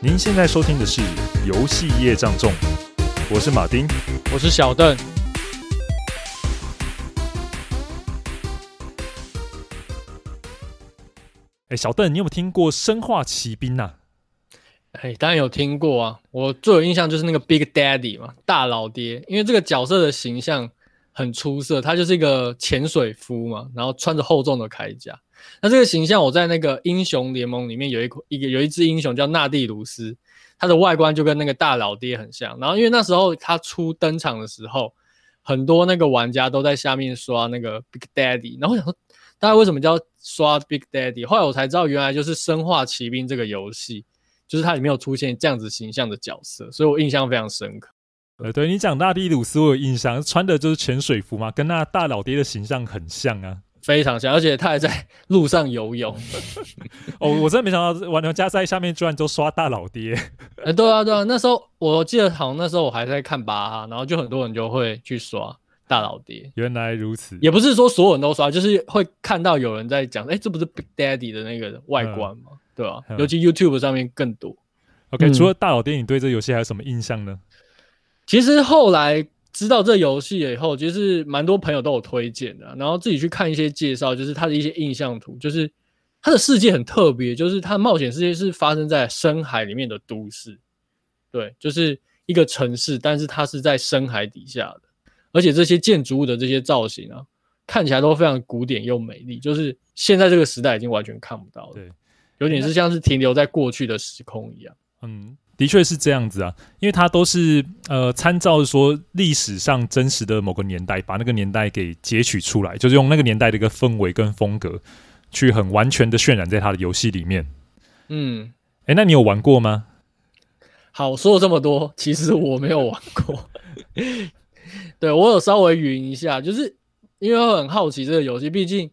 您现在收听的是《游戏业障重》，我是马丁，我是小邓。哎，小邓，你有没有听过《生化奇兵》呐？哎，当然有听过啊！我最有印象就是那个 Big Daddy 嘛，大老爹，因为这个角色的形象很出色，他就是一个潜水夫嘛，然后穿着厚重的铠甲。那这个形象，我在那个英雄联盟里面有一一个有一只英雄叫纳蒂鲁斯，他的外观就跟那个大老爹很像。然后因为那时候他初登场的时候，很多那个玩家都在下面刷那个 Big Daddy，然后我想说，大家为什么叫刷 Big Daddy？后来我才知道，原来就是《生化奇兵》这个游戏，就是它里面有出现这样子形象的角色，所以我印象非常深刻。呃，对你讲纳蒂鲁斯，我有印象，穿的就是潜水服嘛，跟那大老爹的形象很像啊。非常像，而且他还在路上游泳。哦，我真的没想到玩家在下面居然都刷大老爹。哎、欸，对啊，对啊，那时候我记得好像那时候我还在看巴哈，然后就很多人就会去刷大老爹。原来如此，也不是说所有人都刷，就是会看到有人在讲，哎、欸，这不是 Big Daddy 的那个外观吗？嗯、对吧、啊？尤其 YouTube 上面更多。OK，、嗯、除了大老爹，你对这游戏还有什么印象呢？其实后来。知道这游戏以后，其实蛮多朋友都有推荐的，然后自己去看一些介绍，就是它的一些印象图，就是它的世界很特别，就是它的冒险世界是发生在深海里面的都市，对，就是一个城市，但是它是在深海底下的，而且这些建筑物的这些造型啊，看起来都非常古典又美丽，就是现在这个时代已经完全看不到了，对，有点是像是停留在过去的时空一样，嗯。的确是这样子啊，因为它都是呃参照说历史上真实的某个年代，把那个年代给截取出来，就是用那个年代的一个氛围跟风格，去很完全的渲染在它的游戏里面。嗯，哎，那你有玩过吗？好，说了这么多，其实我没有玩过。对，我有稍微云一下，就是因为我很好奇这个游戏，毕竟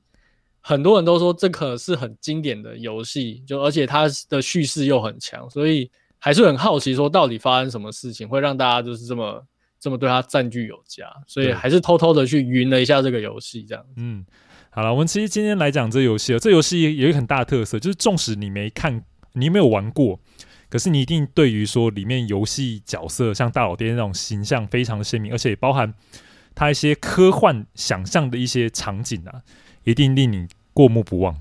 很多人都说这可是很经典的游戏，就而且它的叙事又很强，所以。还是很好奇，说到底发生什么事情会让大家就是这么这么对他赞誉有加，所以还是偷偷的去云了一下这个游戏，这样。嗯，好了，我们其实今天来讲这游戏，这游戏有一个很大的特色，就是纵使你没看，你没有玩过，可是你一定对于说里面游戏角色像大老爹那种形象非常的鲜明，而且也包含他一些科幻想象的一些场景啊，一定令你过目不忘。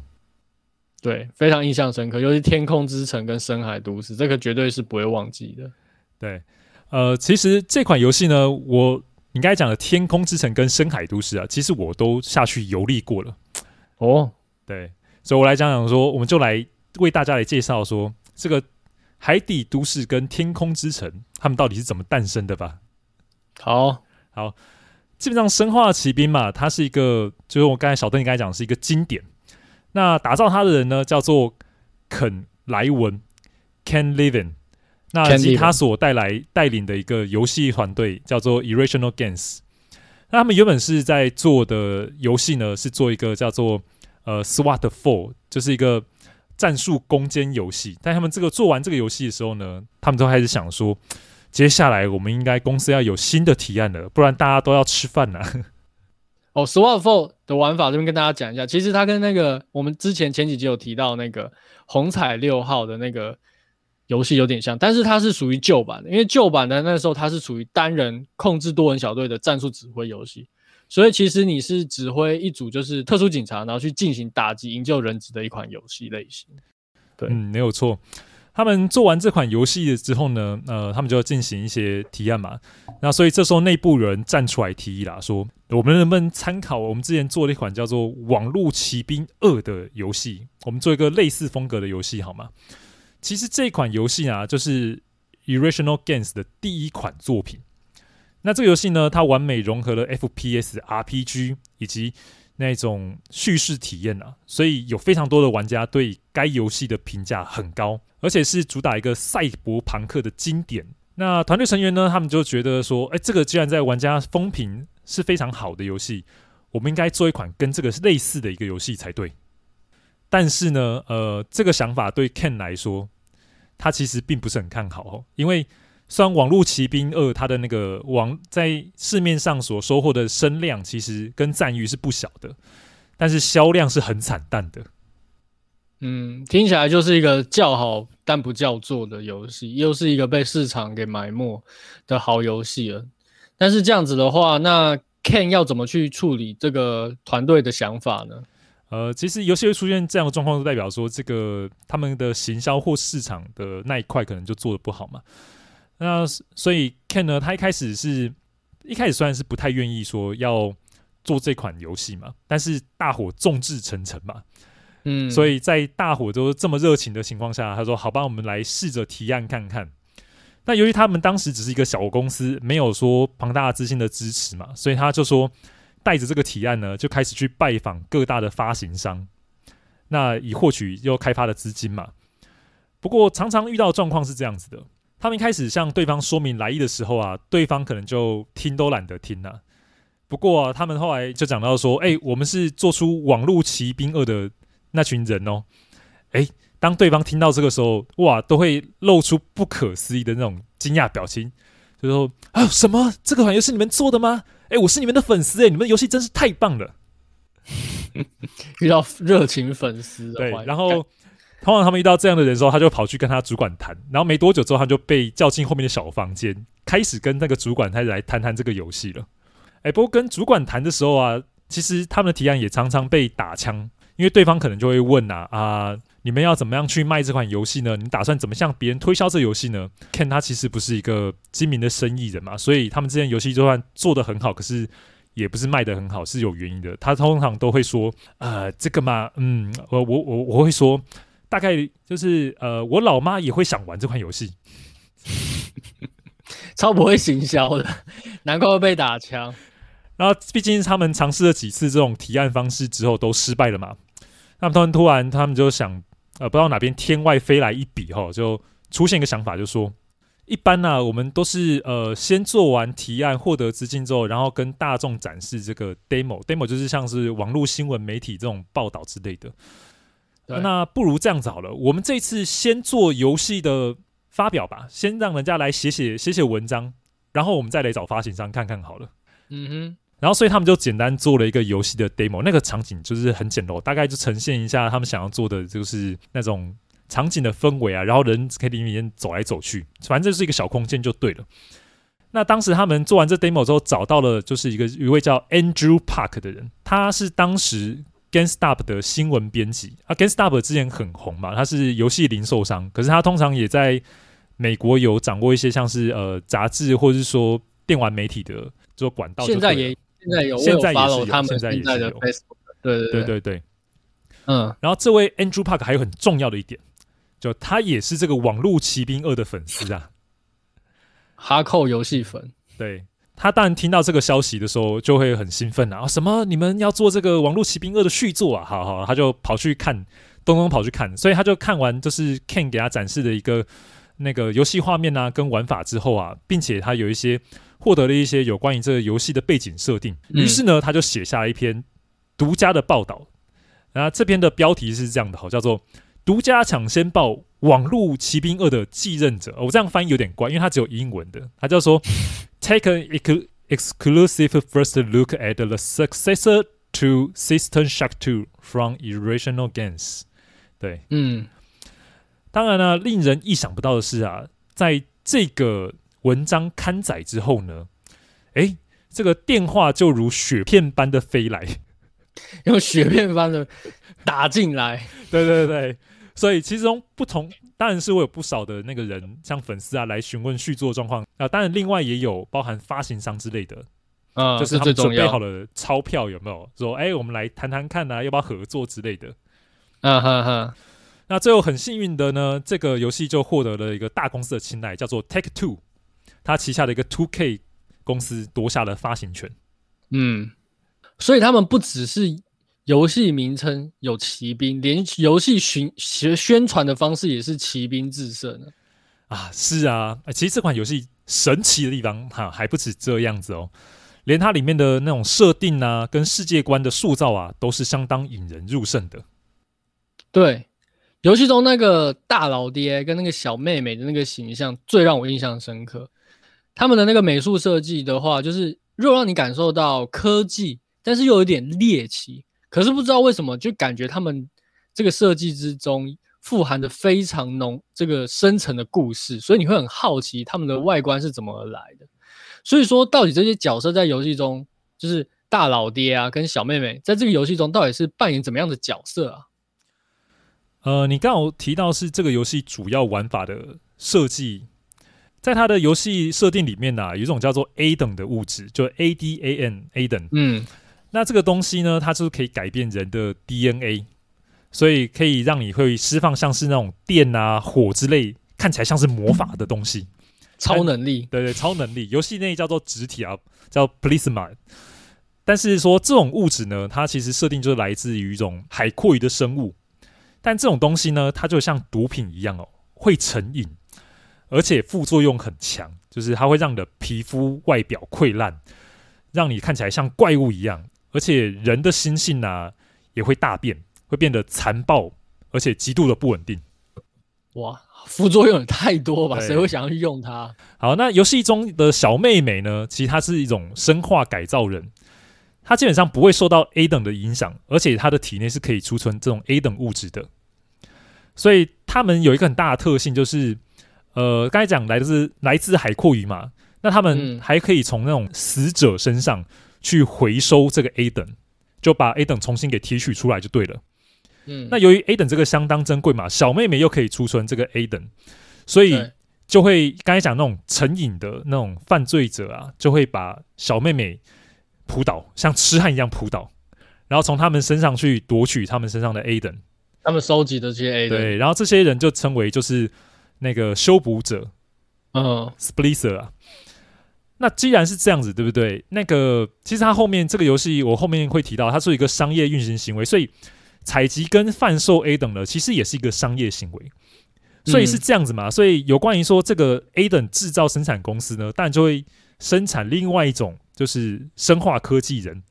对，非常印象深刻，尤其天空之城跟深海都市，这个绝对是不会忘记的。对，呃，其实这款游戏呢，我你刚才讲的天空之城跟深海都市啊，其实我都下去游历过了。哦，对，所以我来讲讲说，我们就来为大家来介绍说，这个海底都市跟天空之城，他们到底是怎么诞生的吧？好好，基本上生化奇兵嘛，它是一个，就是我刚才小邓你刚才讲是一个经典。那打造它的人呢，叫做肯莱文 （Ken Levine）。那以及他所带来带领的一个游戏团队叫做 Irrational Games。那他们原本是在做的游戏呢，是做一个叫做呃 SWAT Four，就是一个战术攻坚游戏。但他们这个做完这个游戏的时候呢，他们都开始想说，接下来我们应该公司要有新的提案了，不然大家都要吃饭了、啊。哦，SWAT 4的玩法这边跟大家讲一下，其实它跟那个我们之前前几集有提到那个红彩六号的那个游戏有点像，但是它是属于旧版的，因为旧版的那时候它是属于单人控制多人小队的战术指挥游戏，所以其实你是指挥一组就是特殊警察，然后去进行打击营救人质的一款游戏类型。对，嗯，没有错。他们做完这款游戏之后呢，呃，他们就要进行一些提案嘛。那所以这时候内部人站出来提议啦，说我们能不能参考我们之前做的一款叫做《网络奇兵二》的游戏，我们做一个类似风格的游戏好吗？其实这款游戏啊，就是 Irrational Games 的第一款作品。那这个游戏呢，它完美融合了 FPS、RPG 以及那种叙事体验啊，所以有非常多的玩家对该游戏的评价很高。而且是主打一个赛博朋克的经典。那团队成员呢，他们就觉得说，哎，这个既然在玩家风评是非常好的游戏，我们应该做一款跟这个类似的一个游戏才对。但是呢，呃，这个想法对 Ken 来说，他其实并不是很看好哦。因为虽然《网络奇兵二》它的那个网在市面上所收获的声量，其实跟赞誉是不小的，但是销量是很惨淡的。嗯，听起来就是一个叫好但不叫座的游戏，又是一个被市场给埋没的好游戏了。但是这样子的话，那 Ken 要怎么去处理这个团队的想法呢？呃，其实游戏会出现这样的状况，就代表说这个他们的行销或市场的那一块可能就做的不好嘛。那所以 Ken 呢，他一开始是一开始虽然是不太愿意说要做这款游戏嘛，但是大伙众志成城嘛，嗯，所以在大伙都这么热情的情况下，他说：“好吧，我们来试着提案看看。”那由于他们当时只是一个小公司，没有说庞大的资金的支持嘛，所以他就说。带着这个提案呢，就开始去拜访各大的发行商，那以获取要开发的资金嘛。不过常常遇到的状况是这样子的：他们一开始向对方说明来意的时候啊，对方可能就听都懒得听了、啊。不过、啊、他们后来就讲到说：“哎、欸，我们是做出《网络奇兵二》的那群人哦。”哎，当对方听到这个时候，哇，都会露出不可思议的那种惊讶表情，就说：“啊，什么？这个款游戏是你们做的吗？”哎、欸，我是你们的粉丝哎，你们的游戏真是太棒了！遇到热情粉丝，对，然后通常他们遇到这样的人的时候，他就跑去跟他主管谈，然后没多久之后，他就被叫进后面的小房间，开始跟那个主管他来谈谈这个游戏了。哎、不过跟主管谈的时候啊，其实他们的提案也常常被打枪，因为对方可能就会问啊啊。你们要怎么样去卖这款游戏呢？你打算怎么向别人推销这游戏呢？Ken 他其实不是一个精明的生意人嘛，所以他们之间游戏就算做得很好，可是也不是卖得很好，是有原因的。他通常都会说，呃，这个嘛，嗯，我我我我会说，大概就是呃，我老妈也会想玩这款游戏，超不会行销的，难怪会被打枪。然后毕竟他们尝试了几次这种提案方式之后都失败了嘛，那么突然突然他们就想。呃，不知道哪边天外飞来一笔哈，就出现一个想法，就说一般呢、啊，我们都是呃先做完提案，获得资金之后，然后跟大众展示这个 demo，demo 就是像是网络新闻媒体这种报道之类的。那不如这样子好了，我们这次先做游戏的发表吧，先让人家来写写写写文章，然后我们再来找发行商看看好了。嗯哼。然后，所以他们就简单做了一个游戏的 demo，那个场景就是很简陋，大概就呈现一下他们想要做的就是那种场景的氛围啊，然后人可以里面走来走去，反正就是一个小空间就对了。那当时他们做完这 demo 之后，找到了就是一个一位叫 Andrew Park 的人，他是当时 GameStop 的新闻编辑啊，GameStop 之前很红嘛，他是游戏零售商，可是他通常也在美国有掌握一些像是呃杂志或者是说电玩媒体的做管道，现在也。现在有，现在也是有，他们现在也是有。对对对对对，嗯。然后这位 Andrew Park 还有很重要的一点，就他也是这个《网络奇兵二》的粉丝啊，哈扣游戏粉。对，他当然听到这个消息的时候，就会很兴奋啊！什么？你们要做这个《网络奇兵二》的续作啊？好好，他就跑去看，东东跑去看，所以他就看完就是 Ken 给他展示的一个那个游戏画面啊，跟玩法之后啊，并且他有一些。获得了一些有关于这个游戏的背景设定，于是呢，他就写下了一篇独家的报道。然后这篇的标题是这样的，好，叫做“独家抢先报：网路奇兵二的继任者”。我这样翻译有点怪，因为它只有英文的。它叫做 “Take an exclusive first look at the successor to System Shock 2 from Irrational Games”。对，嗯，当然呢，令人意想不到的是啊，在这个。文章刊载之后呢，诶，这个电话就如雪片般的飞来，用雪片般的打进来。对 对对，所以其中不同，当然是会有不少的那个人，像粉丝啊来询问续作状况啊。当然，另外也有包含发行商之类的，嗯，就是他们准备好了钞票有没有？说，哎，我们来谈谈看啊，要不要合作之类的。嗯哈哈。那最后很幸运的呢，这个游戏就获得了一个大公司的青睐，叫做 Take Two。它旗下的一个 Two K 公司夺下了发行权，嗯，所以他们不只是游戏名称有骑兵，连游戏宣宣传的方式也是骑兵制胜呢。啊，是啊，其实这款游戏神奇的地方哈还不止这样子哦，连它里面的那种设定啊，跟世界观的塑造啊，都是相当引人入胜的。对，游戏中那个大老爹跟那个小妹妹的那个形象，最让我印象深刻。他们的那个美术设计的话，就是又让你感受到科技，但是又有点猎奇。可是不知道为什么，就感觉他们这个设计之中富含着非常浓这个深层的故事，所以你会很好奇他们的外观是怎么而来的。所以说，到底这些角色在游戏中，就是大老爹啊跟小妹妹，在这个游戏中到底是扮演怎么样的角色啊？呃，你刚好提到是这个游戏主要玩法的设计，在它的游戏设定里面呢、啊，有一种叫做 A 等的物质，就 A D A N A 等。嗯，那这个东西呢，它就是可以改变人的 DNA，所以可以让你会释放像是那种电啊、火之类，看起来像是魔法的东西。超能力，对对，超能力，游戏内叫做植体啊，叫 Plasma。但是说这种物质呢，它其实设定就是来自于一种海蛞蝓的生物。但这种东西呢，它就像毒品一样哦，会成瘾，而且副作用很强，就是它会让你的皮肤外表溃烂，让你看起来像怪物一样，而且人的心性呢、啊、也会大变，会变得残暴，而且极度的不稳定。哇！副作用也太多吧？谁会想要去用它？好，那游戏中的小妹妹呢？其实她是一种生化改造人，她基本上不会受到 A 等的影响，而且她的体内是可以储存这种 A 等物质的。所以他们有一个很大的特性，就是呃，刚才讲来自来自海阔鱼嘛，那他们还可以从那种死者身上去回收这个 A 等，就把 A 等重新给提取出来就对了。嗯，那由于 A 等这个相当珍贵嘛，小妹妹又可以储存这个 A 等，所以就会刚才讲那种成瘾的那种犯罪者啊，就会把小妹妹扑倒，像痴汉一样扑倒，然后从他们身上去夺取他们身上的 A 等，他们收集的这些 A 等，对，然后这些人就称为就是那个修补者，嗯，Splicer 啊。那既然是这样子，对不对？那个其实它后面这个游戏我后面会提到，它是一个商业运行行为，所以。采集跟贩售 A 等的，其实也是一个商业行为，所以是这样子嘛？嗯、所以有关于说这个 A 等制造生产公司呢，当然就会生产另外一种，就是生化科技人，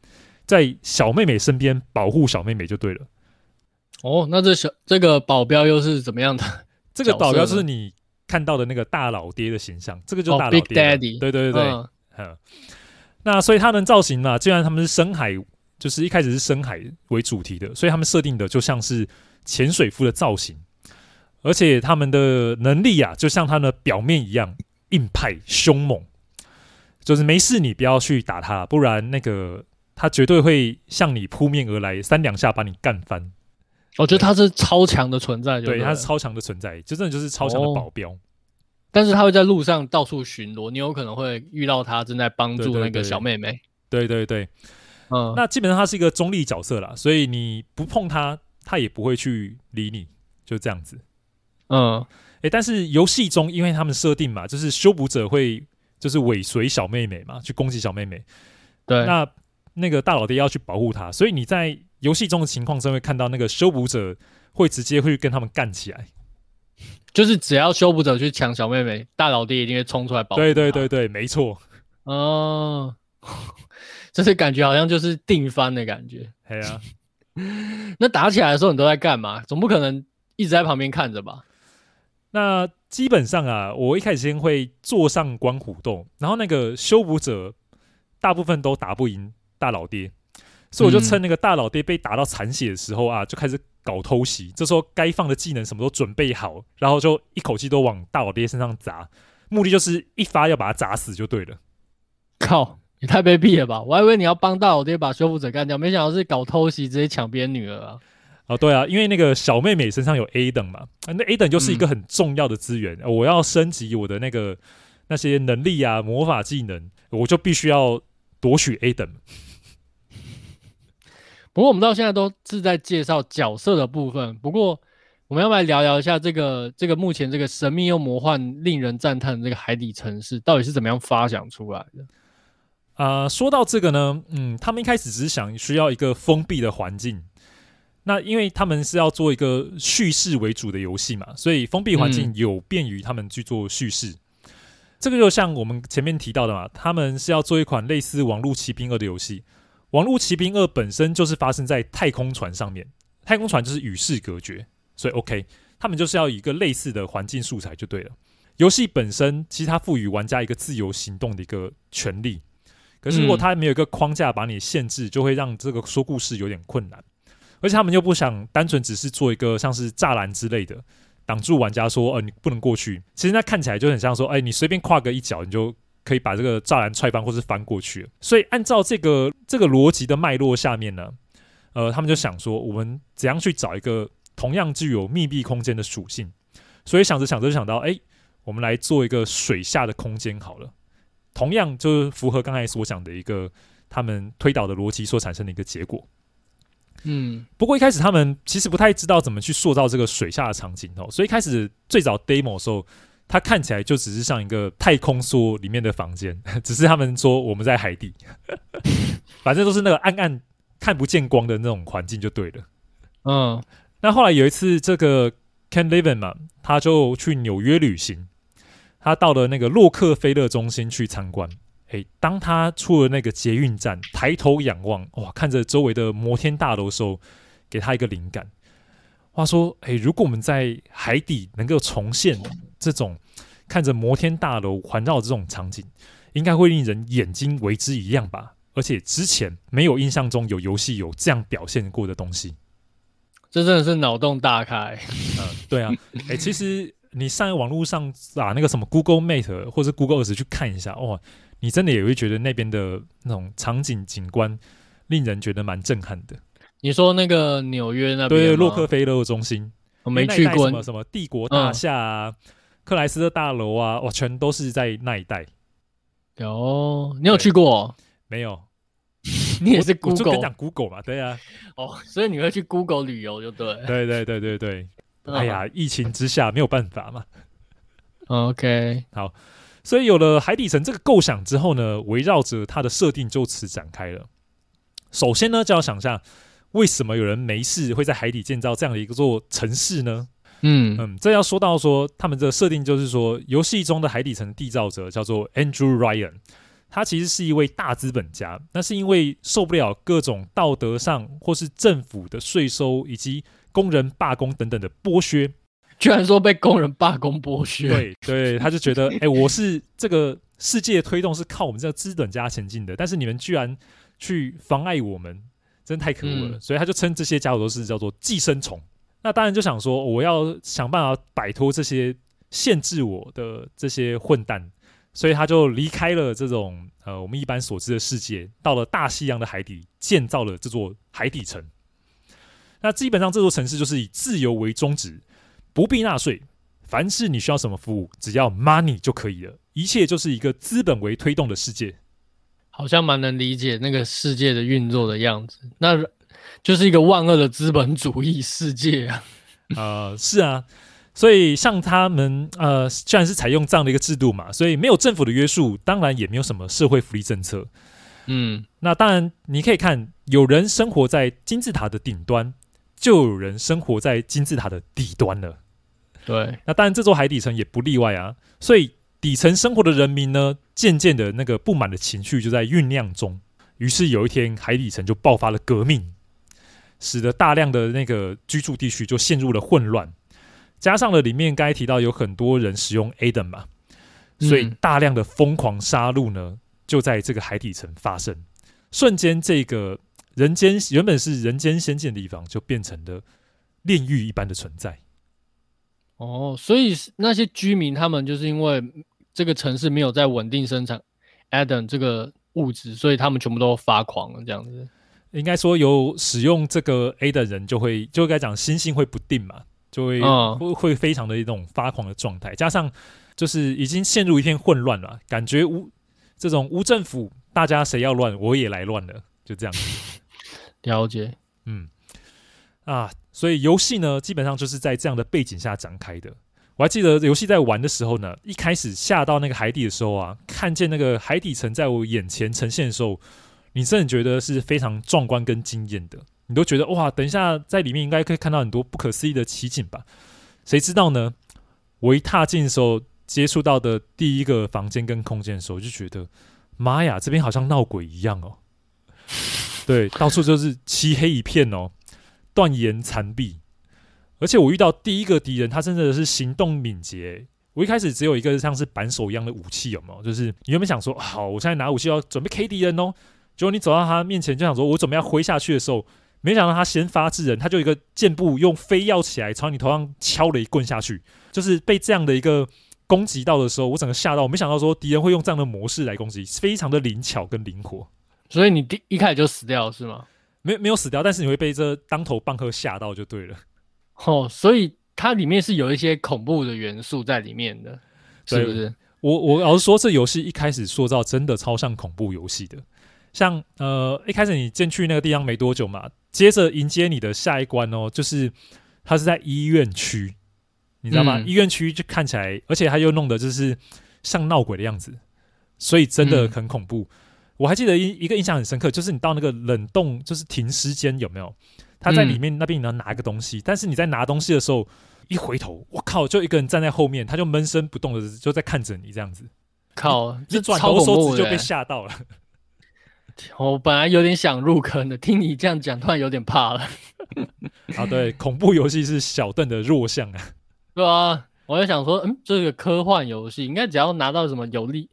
在小妹妹身边保护小妹妹就对了。哦，那这小这个保镖又是怎么样的？这个保镖就是你看到的那个大老爹的形象，这个就是大老爹、哦、Big Daddy。对对对对，嗯。那所以他们造型嘛，既然他们是深海。就是一开始是深海为主题的，所以他们设定的就像是潜水夫的造型，而且他们的能力啊，就像他们的表面一样硬派凶猛。就是没事你不要去打他，不然那个他绝对会向你扑面而来，三两下把你干翻。我觉得他是超强的存在，对，他是超强的存在，就真的就是超强的保镖。哦。但是他会在路上到处巡逻，你有可能会遇到他正在帮助那个小妹妹。对对对。嗯，那基本上他是一个中立角色啦，所以你不碰他，他也不会去理你，就这样子。嗯，诶、欸，但是游戏中，因为他们设定嘛，就是修补者会就是尾随小妹妹嘛，去攻击小妹妹。对，那那个大老爹要去保护他，所以你在游戏中的情况真会看到那个修补者会直接会跟他们干起来，就是只要修补者去抢小妹妹，大老爹一定会冲出来保护。对对对对，没错。哦。就是感觉好像就是定番的感觉，对啊。那打起来的时候你都在干嘛？总不可能一直在旁边看着吧？那基本上啊，我一开始先会坐上观虎斗，然后那个修补者大部分都打不赢大老爹，所以我就趁那个大老爹被打到残血的时候啊，就开始搞偷袭。这时候该放的技能什么都准备好，然后就一口气都往大老爹身上砸，目的就是一发要把他砸死就对了。靠！你太卑鄙了吧！我还以为你要帮大老爹把修复者干掉，没想到是搞偷袭，直接抢别人女儿啊！哦，对啊，因为那个小妹妹身上有 A 等嘛，那 A 等就是一个很重要的资源，嗯，我要升级我的那个那些能力啊、魔法技能，我就必须要夺取 A 等。不过我们到现在都是在介绍角色的部分，不过我们要不要来聊聊一下这个这个目前这个神秘又魔幻、令人赞叹的这个海底城市到底是怎么样发想出来的？啊、呃，说到这个呢，嗯，他们一开始只是想需要一个封闭的环境，那因为他们是要做一个叙事为主的游戏嘛，所以封闭环境有便于他们去做叙事。嗯。这个就像我们前面提到的嘛，他们是要做一款类似《网络奇兵二》的游戏，《网络奇兵二》本身就是发生在太空船上面，太空船就是与世隔绝，所以 OK，他们就是要一个类似的环境素材就对了。游戏本身其实它赋予玩家一个自由行动的一个权利。可是，如果它没有一个框架把你限制，就会让这个说故事有点困难。而且他们又不想单纯只是做一个像是栅栏之类的挡住玩家说，呃，你不能过去。其实那看起来就很像说，哎，你随便跨个一脚，你就可以把这个栅栏踹翻或是翻过去。所以按照这个这个逻辑的脉络下面呢，呃，他们就想说，我们怎样去找一个同样具有密闭空间的属性？所以想着想着就想到，哎，我们来做一个水下的空间好了。同样就是符合刚才所讲的一个他们推导的逻辑所产生的一个结果。嗯，不过一开始他们其实不太知道怎么去塑造这个水下的场景哦，所以一开始最早 demo 的时候，它看起来就只是像一个太空梭里面的房间，只是他们说我们在海底，反正都是那个暗暗看不见光的那种环境就对了。嗯，那后来有一次这个 Ken Levine 嘛，他就去纽约旅行，他到了那个洛克菲勒中心去参观。诶，当他出了那个捷运站，抬头仰望，哇，看着周围的摩天大楼的时候，给他一个灵感。话说，诶，如果我们在海底能够重现这种看着摩天大楼环绕这种场景，应该会令人眼睛为之一亮吧？而且之前没有印象中有游戏有这样表现过的东西，这真的是脑洞大开。嗯，对啊，诶，其实你上网络上打那个什么 Google Mate 或者 Google Earth 去看一下，哇。你真的也会觉得那边的那种场景景观，令人觉得蛮震撼的。你说那个纽约那边，对，洛克菲勒中心，我没去过。什么什么帝国大厦啊，嗯、克莱斯勒大楼啊，哇，全都是在那一带。有，你有去过？没有，你也是 Google 我就跟你讲 Google 嘛，对啊。哦，所以你会去 Google 旅游就对。对对对对对。哎呀，疫情之下没有办法嘛。OK，好。所以有了海底城这个构想之后呢，围绕着它的设定就此展开了。首先呢，就要想象为什么有人没事会在海底建造这样的一个座城市呢？嗯嗯，这要说到说他们的设定就是说，游戏中的海底城缔造者叫做 Andrew Ryan，他其实是一位大资本家，那是因为受不了各种道德上或是政府的税收以及工人罢工等等的剥削。居然说被工人罢工剥削，对对，他就觉得，哎、欸，我是这个世界推动是靠我们这个资本家前进的，但是你们居然去妨碍我们，真的太可恶了。嗯、所以他就称这些家伙都是叫做寄生虫。那当然就想说，我要想办法摆脱这些限制我的这些混蛋，所以他就离开了这种呃我们一般所知的世界，到了大西洋的海底建造了这座海底城。那基本上这座城市就是以自由为宗旨。不必纳税，凡是你需要什么服务，只要 money 就可以了。一切就是一个资本为推动的世界，好像蛮能理解那个世界的运作的样子。那就是一个万恶的资本主义世界啊！呃，是啊，所以像他们呃，虽然是采用这样的一个制度嘛，所以没有政府的约束，当然也没有什么社会福利政策。嗯，那当然你可以看，有人生活在金字塔的顶端，就有人生活在金字塔的底端了。对，那当然，这座海底城也不例外啊。所以底层生活的人民呢，渐渐的那个不满的情绪就在酝酿中。于是有一天，海底城就爆发了革命，使得大量的那个居住地区就陷入了混乱。加上了里面刚才提到有很多人使用 Aiden 嘛，所以大量的疯狂杀戮呢，就在这个海底城发生。瞬间，这个人间原本是人间仙境的地方，就变成了炼狱一般的存在。哦，所以那些居民他们就是因为这个城市没有在稳定生产 Adam 这个物质，所以他们全部都发狂了，这样子。应该说有使用这个 A 的人就会就该讲心性会不定嘛，就会、嗯、会会非常的一种发狂的状态，加上就是已经陷入一片混乱了，感觉无这种无政府，大家谁要乱我也来乱了，就这样子。了解，嗯。啊，所以游戏呢，基本上就是在这样的背景下展开的。我还记得游戏在玩的时候呢，一开始下到那个海底的时候啊，看见那个海底层在我眼前呈现的时候，你真的觉得是非常壮观跟惊艳的。你都觉得哇，等一下在里面应该可以看到很多不可思议的奇景吧？谁知道呢？我一踏进的时候，接触到的第一个房间跟空间的时候，就觉得妈呀，这边好像闹鬼一样哦。对，到处就是漆黑一片哦。断岩残壁，而且我遇到第一个敌人，他真的是行动敏捷。我一开始只有一个像是扳手一样的武器，有没有？就是你原本想说，好，我现在拿武器要准备 K 敌人哦。结果你走到他面前，就想说，我准备要挥下去的时候，没想到他先发制人，他就一个箭步用飞跃起来，朝你头上敲了一棍下去。就是被这样的一个攻击到的时候，我整个吓到，我没想到说敌人会用这样的模式来攻击，非常的灵巧跟灵活。所以你第一开始就死掉了是吗？没没有死掉，但是你会被这当头棒喝吓到就对了。哦，所以它里面是有一些恐怖的元素在里面的，是不是？我我老实说，这游戏一开始塑造真的超像恐怖游戏的。像呃，一开始你进去那个地方没多久嘛，接着迎接你的下一关哦，就是它是在医院区，你知道吗？嗯、医院区就看起来，而且它又弄得就是像闹鬼的样子，所以真的很恐怖。嗯、我还记得一一个印象很深刻，就是你到那个冷冻就是停尸间有没有？他在里面那边你要拿一个东西，嗯、但是你在拿东西的时候一回头，我靠，就一个人站在后面，他就闷声不动的就在看着你这样子。靠，这转头手指就被吓到了。我本来有点想入坑的，听你这样讲，突然有点怕了。啊，对，恐怖游戏是小邓的弱项啊。对啊，我在想说，嗯，这个科幻游戏应该只要拿到什么有利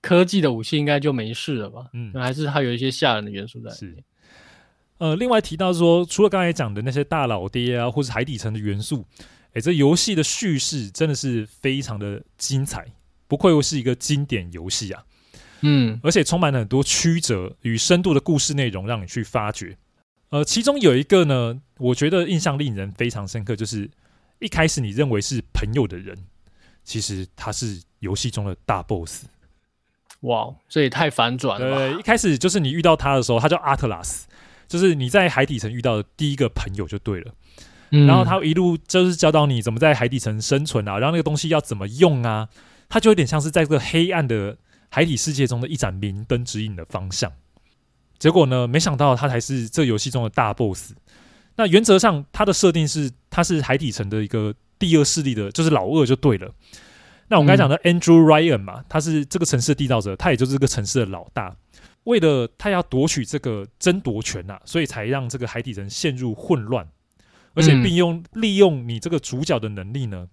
科技的武器，应该就没事了吧？嗯，还是它有一些吓人的元素在。是。呃，另外提到说，除了刚才讲的那些大老爹啊，或是海底城的元素，哎，这游戏的叙事真的是非常的精彩，不愧是一个经典游戏啊。嗯，而且充满了很多曲折与深度的故事内容，让你去发掘。呃，其中有一个呢，我觉得印象令人非常深刻，就是一开始你认为是朋友的人，其实他是游戏中的大 boss。哇，这也太反转了。对，一开始就是你遇到他的时候，他叫阿特拉斯，就是你在海底城遇到的第一个朋友就对了。嗯，然后他一路就是教导你怎么在海底城生存啊，然后那个东西要怎么用啊，他就有点像是在这个黑暗的。海底世界中的一盏明灯指引的方向，结果呢？没想到他才是这游戏中的大 boss。那原则上，他的设定是他是海底城的一个第二势力的，就是老二就对了。那我们刚才讲的 Andrew Ryan 嘛，他是这个城市的缔造者，他也就是这个城市的老大。为了他要夺取这个争夺权啊，所以才让这个海底城陷入混乱，而且并用利用你这个主角的能力呢，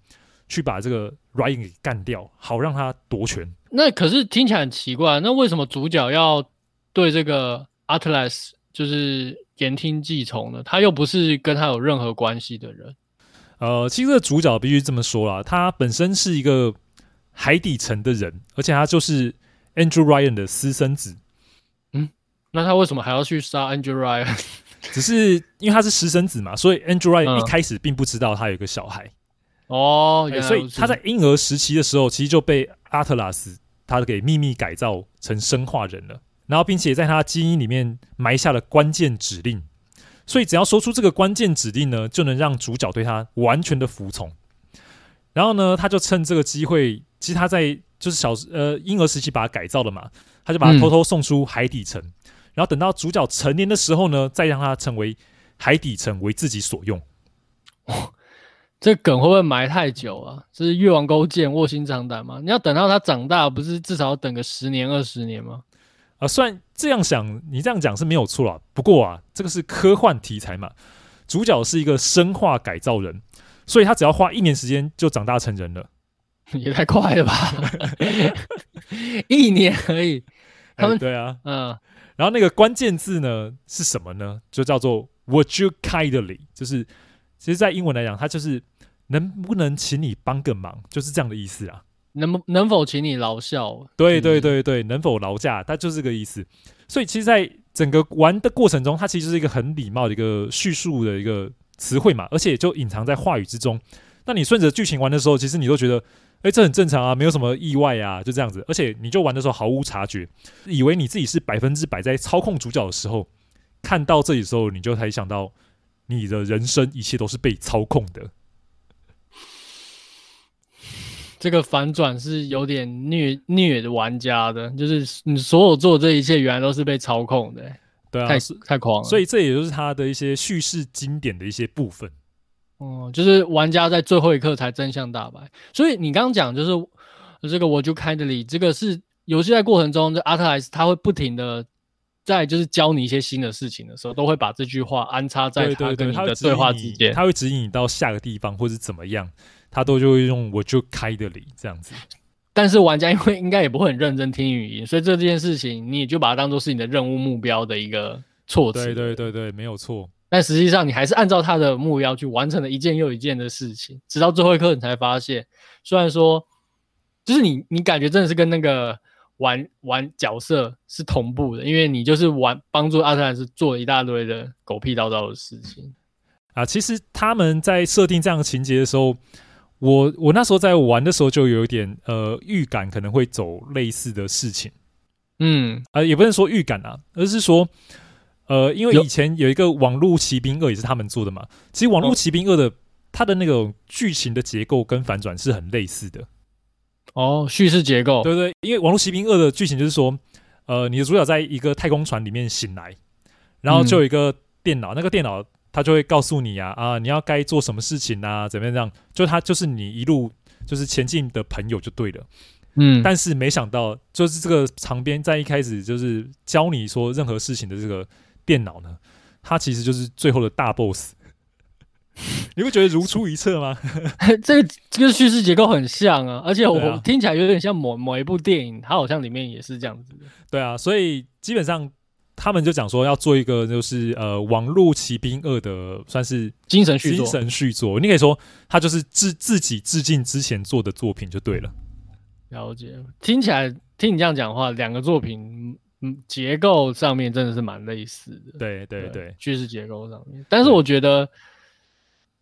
去把这个 Ryan 给干掉，好让他夺权。那可是听起来很奇怪，那为什么主角要对这个 Atlas 就是言听计从呢？他又不是跟他有任何关系的人。呃，其实这个主角必须这么说啦，他本身是一个海底城的人，而且他就是 Andrew Ryan 的私生子。嗯，那他为什么还要去杀 Andrew Ryan？只是因为他是私生子嘛，所以 Andrew Ryan 一开始并不知道他有个小孩。嗯、哦，所以他在婴儿时期的时候，其实就被阿特拉斯。他给秘密改造成生化人了，然后并且在他基因里面埋下了关键指令，所以只要说出这个关键指令呢，就能让主角对他完全的服从。然后呢，他就趁这个机会，其实他在就是小呃婴儿时期把他改造了嘛，他就把他偷偷送出海底城，嗯、然后等到主角成年的时候呢，再让他成为海底城为自己所用。这梗会不会埋太久啊？这是越王勾践卧薪尝胆吗？你要等到他长大，不是至少要等个十年二十年吗？啊，虽然这样想，你这样讲是没有错啊。不过啊，这个是科幻题材嘛，主角是一个生化改造人，所以他只要花一年时间就长大成人了，也太快了吧？一年而已。他们、哎、对啊，嗯。然后那个关键字呢是什么呢？就叫做 “Would you kindly”，就是其实，在英文来讲，它就是。能不能请你帮个忙，就是这样的意思啊？能不能否请你劳效？对对对对，能否劳驾？它就是这个意思。所以其实，在整个玩的过程中，它其实是一个很礼貌的一个叙述的一个词汇嘛，而且就隐藏在话语之中。那你顺着剧情玩的时候，其实你都觉得，哎、欸，这很正常啊，没有什么意外啊，就这样子。而且你就玩的时候毫无察觉，以为你自己是百分之百在操控主角的时候，看到这里的时候，你就才想到，你的人生一切都是被操控的。这个反转是有点虐虐的玩家的，就是你所有做的这一切，原来都是被操控的，对啊，太太狂了。所以这也就是他的一些叙事经典的一些部分。哦、嗯，就是玩家在最后一刻才真相大白。所以你刚刚讲就是这个 Would you kindly，这个是游戏在过程中，这阿特莱斯他会不停的在就是教你一些新的事情的时候，都会把这句话安插在他跟你的对话之间，他会指引你到下个地方或是怎么样。他都就会用我就开的里这样子，但是玩家因为应该也不会很认真听语音，所以这件事情你也就把它当做是你的任务目标的一个措辞。对对对对，没有错。但实际上你还是按照他的目标去完成了一件又一件的事情，直到最后一刻你才发现，虽然说就是你你感觉真的是跟那个玩玩角色是同步的，因为你就是玩帮助阿特兰斯做一大堆的狗屁叨叨的事情啊。其实他们在设定这样的情节的时候，我我那时候在玩的时候就有一点呃预感可能会走类似的事情，嗯啊，也不能说预感啊，而是说。呃，因为以前有一个《网络骑兵二》也是他们做的嘛。其实《网络骑兵二》的它的那种剧情的结构跟反转是很类似的。哦，叙事结构，对对，因为《网络奇兵二》的剧情就是说，呃，你的主角在一个太空船里面醒来，然后就有一个电脑，嗯、那个电脑它就会告诉你啊啊，你要该做什么事情啊，怎么样这样，就它就是你一路就是前进的朋友就对了。嗯，但是没想到，就是这个长边在一开始就是教你说任何事情的这个。电脑呢，它其实就是最后的大 boss，你不觉得如出一辙吗？这个这个叙事结构很像啊，而且我听起来有点像某某一部电影，它好像里面也是这样子的。对啊，所以基本上他们就讲说要做一个就是呃《网络骑兵二》的算是精神续作，精神续作。你可以说他就是致自己致敬之前做的作品就对了。了解，听起来听你这样讲的话，两个作品。嗯，结构上面真的是蛮类似的，对对对，叙事结构上面，但是我觉得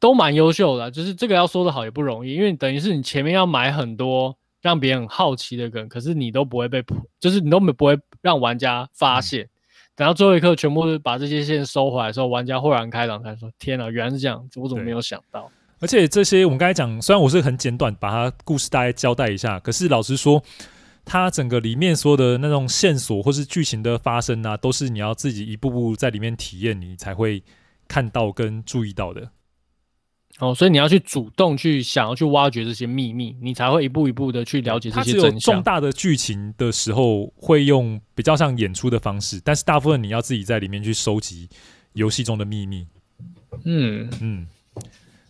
都蛮优秀的，就是这个要说的好也不容易，因为等于是你前面要埋很多让别人好奇的梗，可是你都不会被，就是你都没不会让玩家发现，嗯、等到最后一刻全部是把这些线收回来的时候，玩家豁然开朗，才说天哪，原来是这样，我怎么没有想到？而且这些我们刚才讲，虽然我是很简短把它故事大概交代一下，可是老实说。它整个里面说的那种线索或是剧情的发生啊，都是你要自己一步步在里面体验，你才会看到跟注意到的。哦，所以你要去主动去想要去挖掘这些秘密，你才会一步一步的去了解这些真相。它只有重大的剧情的时候会用比较像演出的方式，但是大部分你要自己在里面去收集游戏中的秘密。嗯嗯，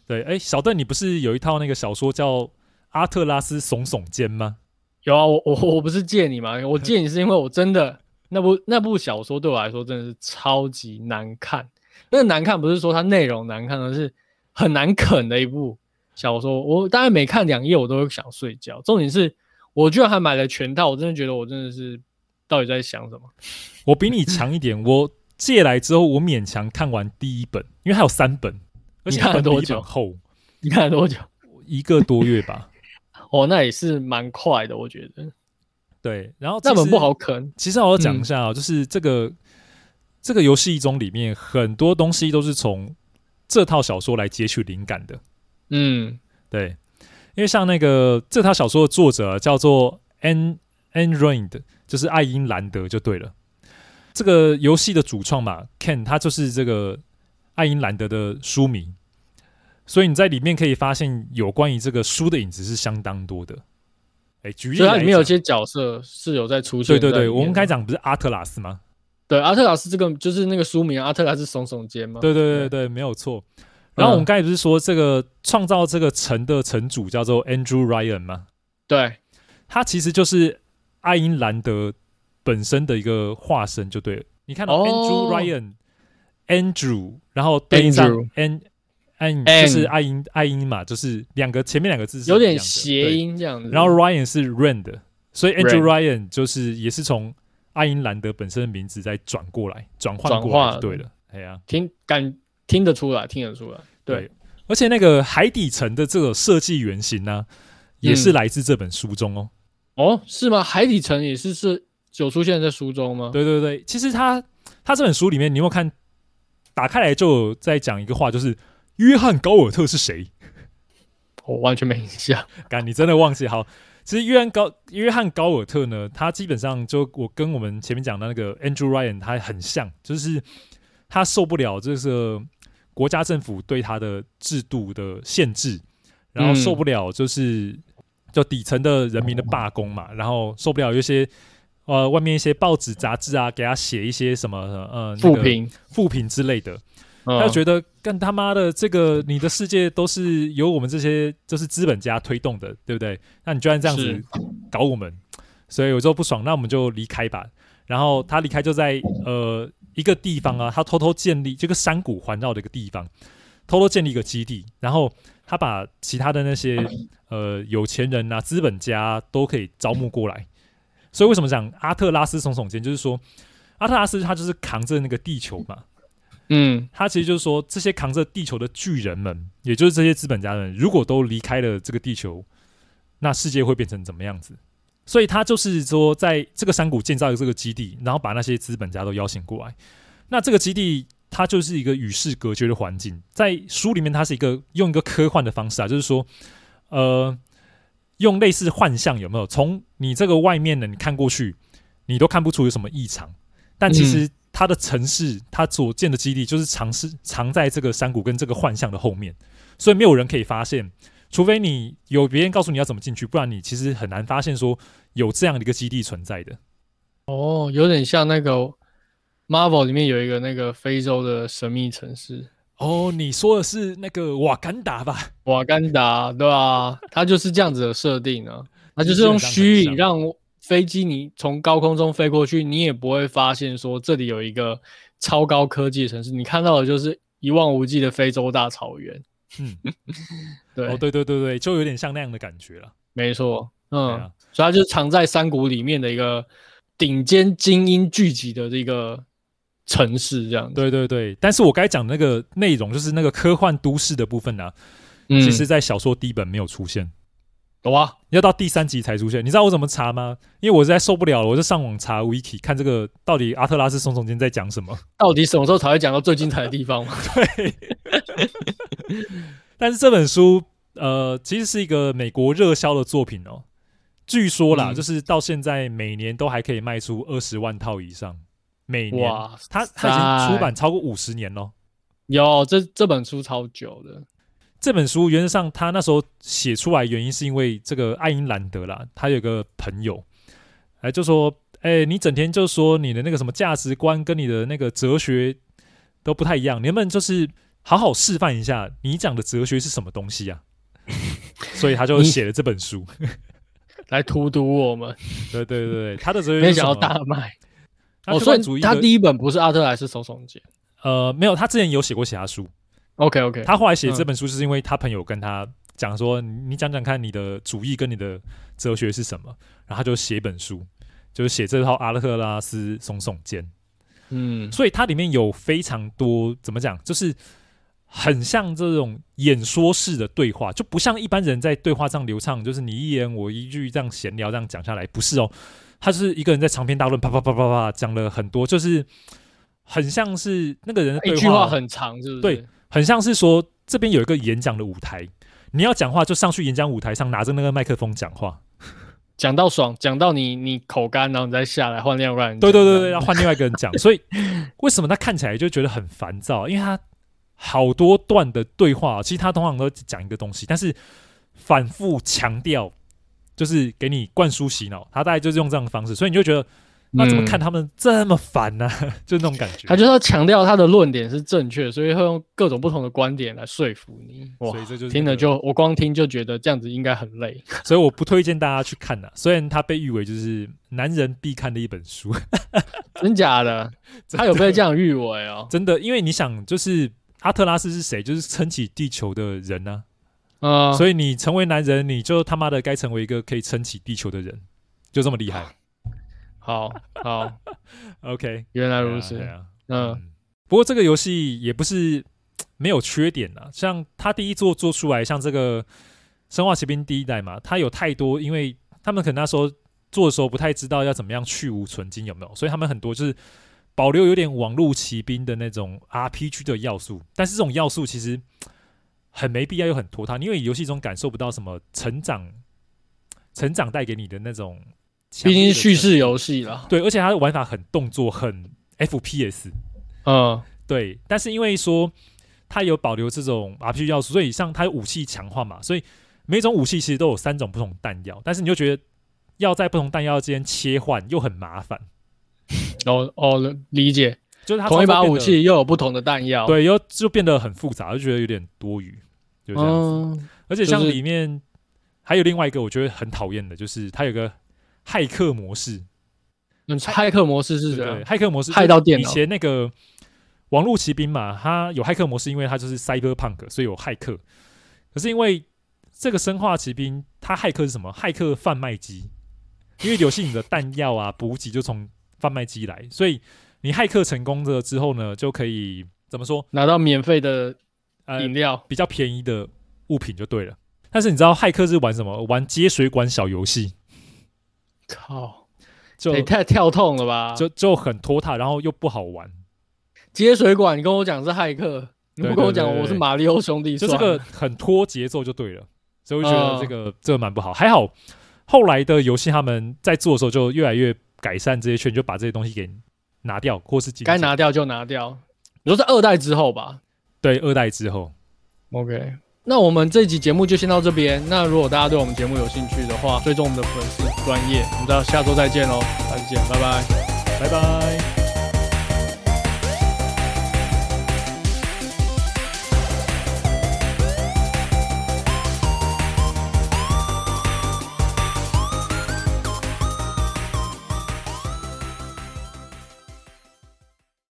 对，哎，小邓，你不是有一套那个小说叫《阿特拉斯耸耸肩》吗？有啊，我我我不是借你吗？我借你是因为我真的那部那部小说对我来说真的是超级难看。那个难看不是说它内容难看，而是很难啃的一部小说。我大概每看两页我都会想睡觉。重点是我居然还买了全套，我真的觉得我真的是到底在想什么？我比你强一点，我借来之后我勉强看完第一本，因为还有三本，而且看了多久？厚，你看了多久？一个多月吧。哦，那也是蛮快的，我觉得。对，然后那本不好啃。其实我要讲一下啊、喔，嗯、就是这个这个游戏中里面很多东西都是从这套小说来截取灵感的。嗯，对，因为像那个这套小说的作者叫做 Ayn Ayn Rand，就是爱因兰德就对了。这个游戏的主创嘛，Ken，他就是这个爱因兰德的书迷。所以你在里面可以发现有关于这个书的影子是相当多的。哎，举例，所以它里面有些角色是有在出现在。对对对，我们刚才讲不是阿特拉斯吗？对，阿特拉斯这个就是那个书名，阿特拉斯耸耸肩嘛？对对对对，对没有错。然后我们刚才不是说这个创造这个城的城主叫做 Andrew Ryan 吗？对，他其实就是爱因兰德本身的一个化身，就对了。你看到 Andrew Ryan，Andrew，然后对上 N。艾因就是爱因，爱因嘛，就是两个前面两个字是有点谐音这样子。然后 Ryan 是 Rand，所以 Andrew Ryan 就是也是从艾因兰德本身的名字再转过来转换过来，对了，哎呀，听感听得出来，听得出来，对。而且那个海底城的这个设计原型呢，也是来自这本书中哦。哦，是吗？海底城也是是有出现在书中吗？对对对，其实他他这本书里面，你有没有看？打开来就在讲一个话，就是。约翰高尔特是谁？我完全没印象。干，你真的忘记？好，其实约翰高约翰高尔特呢，他基本上就我跟我们前面讲的那个 Andrew Ryan 他很像，就是他受不了这个国家政府对他的制度的限制，然后受不了就是就底层的人民的罢工嘛，然后受不了有些呃外面一些报纸杂志啊给他写一些什么呃负评负评之类的。他就觉得干他妈的这个，你的世界都是由我们这些就是资本家推动的，对不对？那你居然这样子搞我们，所以有时候不爽，那我们就离开吧。然后他离开就在呃一个地方啊，他偷偷建立这个山谷环绕的一个地方，偷偷建立一个基地，然后他把其他的那些呃有钱人啊、资本家都可以招募过来。所以为什么讲阿特拉斯耸耸肩？就是说阿特拉斯他就是扛着那个地球嘛，嗯，他其实就是说这些扛着地球的巨人们，也就是这些资本家们，如果都离开了这个地球，那世界会变成怎么样子？所以他就是说，在这个山谷建造一个这个基地，然后把那些资本家都邀请过来。那这个基地它就是一个与世隔绝的环境。在书里面，它是一个用一个科幻的方式啊，就是说，呃，用类似幻象有没有？从你这个外面呢，你看过去，你都看不出有什么异常。但其实它的城市，它所建的基地，就是藏是藏在这个山谷跟这个幻象的后面，所以没有人可以发现。除非你有别人告诉你要怎么进去，不然你其实很难发现说有这样的一个基地存在的。哦，有点像那个 Marvel 里面有一个那个非洲的神秘城市。哦，你说的是那个瓦干达吧？瓦干达，对啊，它就是这样子的设定啊。它就是用虚拟让飞机你从高空中飞过去，你也不会发现说这里有一个超高科技的城市，你看到的就是一望无际的非洲大草原。嗯，对，哦，对对对对，就有点像那样的感觉了。没错，嗯，啊、所以它就是藏在山谷里面的一个顶尖精英聚集的这个城市，这样子。对对对，但是我该讲的那个内容，就是那个科幻都市的部分呢、啊，嗯、其实在小说第一本没有出现，有啊，要到第三集才出现。你知道我怎么查吗？因为我实在受不了了，我就上网查 Wiki 看这个到底阿特拉斯耸耸肩在讲什么，到底什么时候才会讲到最精彩的地方？对。但是这本书，呃，其实是一个美国热销的作品哦。据说啦，嗯、就是到现在每年都还可以卖出二十万套以上。每年，哇它它已经出版超过五十年了。有这这本书超久的。这本书原则上，他那时候写出来原因是因为这个爱因兰德啦，他有个朋友，哎，就说，哎，你整天就说你的那个什么价值观跟你的那个哲学都不太一样，你能不能就是？好好示范一下，你讲的哲学是什么东西啊？所以他就写了这本书 来荼毒我们。对对对，他的哲学没想到大卖。哦，所以他第一本不是阿特莱斯耸耸肩？呃，没有，他之前有写过其他书。OK OK，他后来写这本书是因为他朋友跟他讲说：“你讲讲看，你的主义跟你的哲学是什么？”然后他就写一本书，就是写这套阿勒特拉斯耸耸肩。嗯，所以它里面有非常多怎么讲，就是。很像这种演说式的对话，就不像一般人在对话上流畅，就是你一言我一句这样闲聊这样讲下来，不是哦，他是一个人在长篇大论啪啪啪啪啪讲了很多，就是很像是那个人的对话，一句话很长，是不是？对，很像是说这边有一个演讲的舞台，你要讲话就上去演讲舞台上拿着那个麦克风讲话，讲到爽，讲到你你口干，然后你再下来换另外一个人，对对对对，要换另外一个人讲，所以为什么他看起来就觉得很烦躁？因为他。好多段的对话，其实他通常都讲一个东西，但是反复强调，就是给你灌输洗脑。他大概就是用这样的方式，所以你就觉得，那怎么看他们这么烦呢？嗯、就那种感觉。他就是要强调他的论点是正确，所以会用各种不同的观点来说服你。哇，所以这就是听了就我光听就觉得这样子应该很累，所以我不推荐大家去看呐。虽然他被誉为就是男人必看的一本书，真假的？他有被这样誉为哦？真的，因为你想就是。阿特拉斯是谁？就是撑起地球的人呢、啊。所以你成为男人，你就他妈的该成为一个可以撑起地球的人，就这么厉害。好好，OK，原来如此。啊啊、嗯，不过这个游戏也不是没有缺点啊。像他第一作做出来，像这个《生化奇兵》第一代嘛，他有太多，因为他们可能那时候做的时候不太知道要怎么样去无存菁，有没有？所以他们很多就是。保留有点网络骑兵的那种 RPG 的要素，但是这种要素其实很没必要又很拖沓，因为游戏中感受不到什么成长，成长带给你的那种。毕竟是叙事游戏了，对，而且它的玩法很动作，很 FPS。嗯，对。但是因为说它有保留这种 RPG 要素，所以像它有武器强化嘛，所以每种武器其实都有三种不同弹药，但是你就觉得要在不同弹药之间切换又很麻烦。哦哦，理解，就是它同一把武器又有不同的弹药，对，又就变得很复杂，就觉得有点多余，就这样子。嗯、而且像里面还有另外一个我觉得很讨厌的，就是它有个骇客模式，嗯，骇客模式是什么，骇客模式骇到电脑。以前那个网络骑兵嘛，它有骇客模式，因为它就是 cyberpunk，所以有骇客。可是因为这个生化骑兵，它骇客是什么？骇客贩卖机，因为游戏里的弹药啊、补给就从贩卖机来，所以你骇客成功了之后呢，就可以怎么说？拿到免费的饮料、呃，比较便宜的物品就对了。但是你知道骇客是玩什么？玩接水管小游戏。靠，就也太跳痛了吧？就就很拖沓，然后又不好玩。接水管，你跟我讲是骇客，你不跟我讲我是马里奥兄弟，就这个很拖节奏就对了。所以我觉得这个、呃、这个蛮不好。还好后来的游戏他们在做的时候就越来越改善这些圈，就把这些东西给拿掉，或是该拿掉就拿掉。你说是二代之后吧？对，二代之后。OK。那我们这集节目就先到这边。那如果大家对我们节目有兴趣的话，追踪我们的粉丝专业，我们到下周再见喽，大家见，拜拜，拜拜。